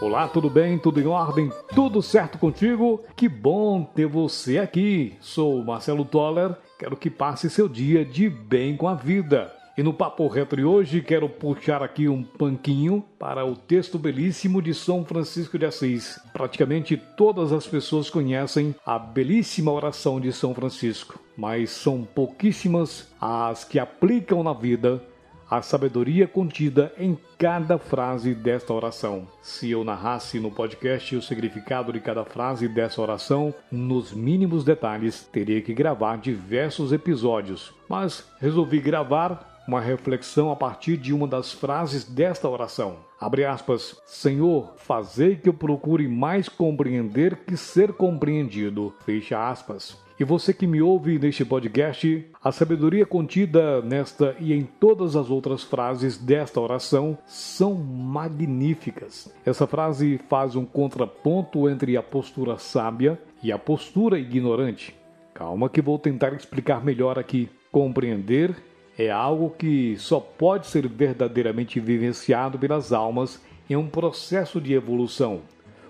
Olá, tudo bem? Tudo em ordem? Tudo certo contigo? Que bom ter você aqui. Sou Marcelo Toller. Quero que passe seu dia de bem com a vida. E no Papo Reto de hoje quero puxar aqui um panquinho para o texto belíssimo de São Francisco de Assis. Praticamente todas as pessoas conhecem a belíssima oração de São Francisco, mas são pouquíssimas as que aplicam na vida a sabedoria contida em cada frase desta oração. Se eu narrasse no podcast o significado de cada frase dessa oração, nos mínimos detalhes, teria que gravar diversos episódios. Mas resolvi gravar uma reflexão a partir de uma das frases desta oração. Abre aspas, Senhor, fazei que eu procure mais compreender que ser compreendido. Fecha aspas. E você que me ouve neste podcast, a sabedoria contida nesta e em todas as outras frases desta oração são magníficas. Essa frase faz um contraponto entre a postura sábia e a postura ignorante. Calma que vou tentar explicar melhor aqui. Compreender é algo que só pode ser verdadeiramente vivenciado pelas almas em um processo de evolução.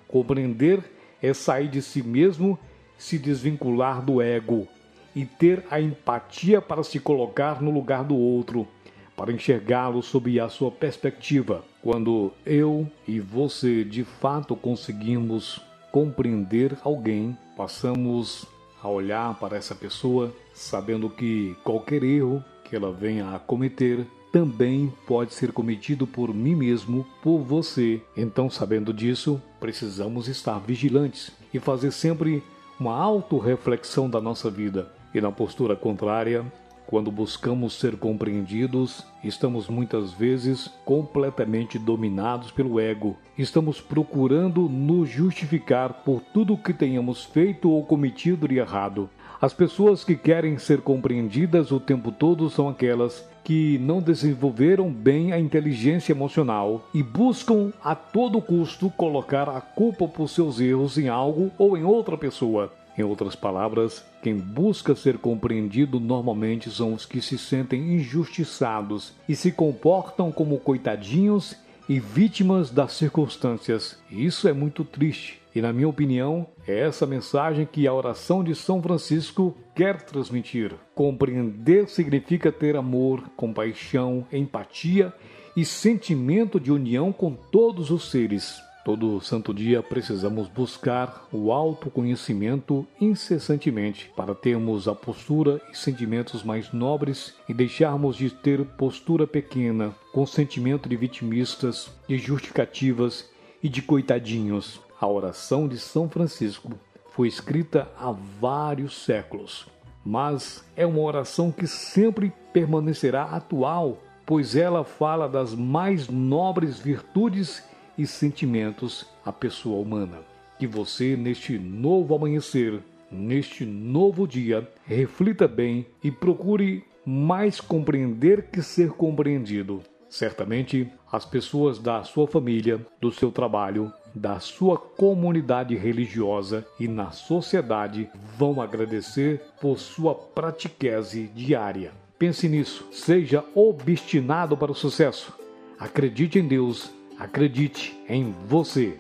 Compreender é sair de si mesmo, se desvincular do ego e ter a empatia para se colocar no lugar do outro, para enxergá-lo sob a sua perspectiva. Quando eu e você de fato conseguimos compreender alguém, passamos a olhar para essa pessoa sabendo que qualquer erro que ela venha a cometer também pode ser cometido por mim mesmo, por você. Então, sabendo disso, precisamos estar vigilantes e fazer sempre uma autorreflexão da nossa vida. E na postura contrária, quando buscamos ser compreendidos, estamos muitas vezes completamente dominados pelo ego. Estamos procurando nos justificar por tudo o que tenhamos feito ou cometido de errado. As pessoas que querem ser compreendidas o tempo todo são aquelas que não desenvolveram bem a inteligência emocional e buscam a todo custo colocar a culpa por seus erros em algo ou em outra pessoa. Em outras palavras, quem busca ser compreendido normalmente são os que se sentem injustiçados e se comportam como coitadinhos e vítimas das circunstâncias. Isso é muito triste. E, na minha opinião, é essa mensagem que a oração de São Francisco quer transmitir. Compreender significa ter amor, compaixão, empatia e sentimento de união com todos os seres. Todo santo dia precisamos buscar o autoconhecimento incessantemente para termos a postura e sentimentos mais nobres e deixarmos de ter postura pequena, com sentimento de vitimistas, de justificativas e de coitadinhos. A oração de São Francisco foi escrita há vários séculos, mas é uma oração que sempre permanecerá atual, pois ela fala das mais nobres virtudes e sentimentos à pessoa humana. Que você, neste novo amanhecer, neste novo dia, reflita bem e procure mais compreender que ser compreendido. Certamente, as pessoas da sua família, do seu trabalho, da sua comunidade religiosa e na sociedade vão agradecer por sua pratiquese diária. Pense nisso, seja obstinado para o sucesso. Acredite em Deus, acredite em você.